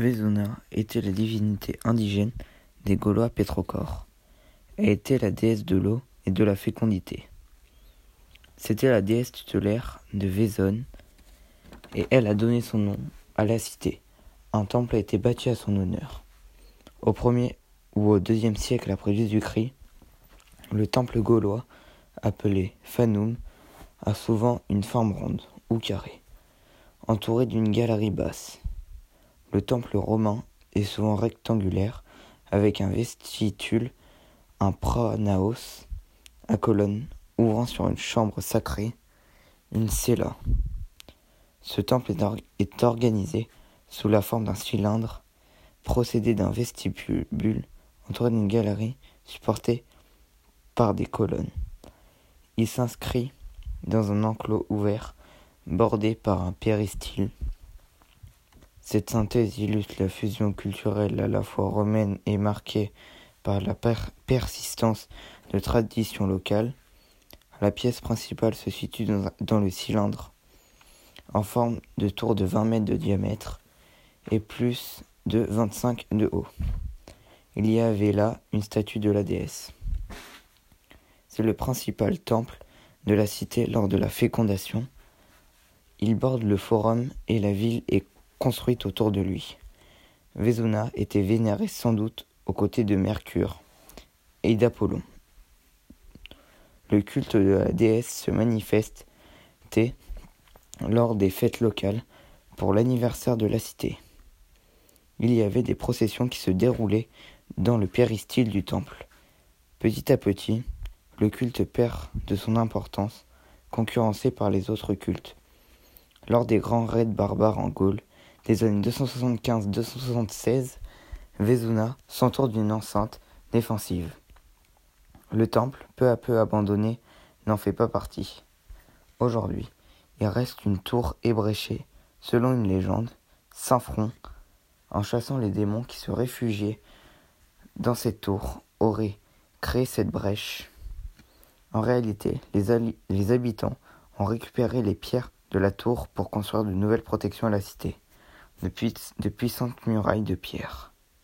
Vezuna était la divinité indigène des Gaulois pétrochores. Elle était la déesse de l'eau et de la fécondité. C'était la déesse tutélaire de Vézone et elle a donné son nom à la cité. Un temple a été bâti à son honneur. Au premier ou au deuxième siècle après Jésus-Christ, le temple gaulois, appelé Fanum, a souvent une forme ronde ou carrée, entourée d'une galerie basse. Le temple romain est souvent rectangulaire, avec un vestitule, un pranaos à colonnes ouvrant sur une chambre sacrée, une cella. Ce temple est, organisé sous la forme d'un cylindre, procédé d'un vestibule entouré d'une galerie supportée par des colonnes. Il s'inscrit dans un enclos ouvert bordé par un péristyle cette synthèse illustre la fusion culturelle à la fois romaine et marquée par la persistance de traditions locales. La pièce principale se situe dans, le cylindre, en forme de tour de 20 mètres de diamètre et plus de 25 de haut. Il y avait là une statue de la déesse. C'est le principal temple de la cité lors de la fécondation. Il borde le forum et la ville est construite autour de lui. Vezuna était vénéré sans doute aux côtés de Mercure et d'Apollon. Le culte de la déesse se manifestait lors des fêtes locales pour l'anniversaire de la cité. Il y avait des processions qui se déroulaient dans le péristyle du temple. Petit à petit, le culte perd de son importance, concurrencé par les autres cultes. Lors des grands raids barbares en Gaule, des années 275-276, Vezuna s'entoure d'une enceinte défensive. Le temple, peu à peu abandonné, n'en fait pas partie. Aujourd'hui, il reste une tour ébréchée, selon une légende, sans front, en chassant les démons qui se réfugiaient dans cette tour, aurait créé cette brèche. En réalité, les habitants ont récupéré les pierres de la tour pour construire de nouvelles protections à la cité de puissantes murailles de pierre.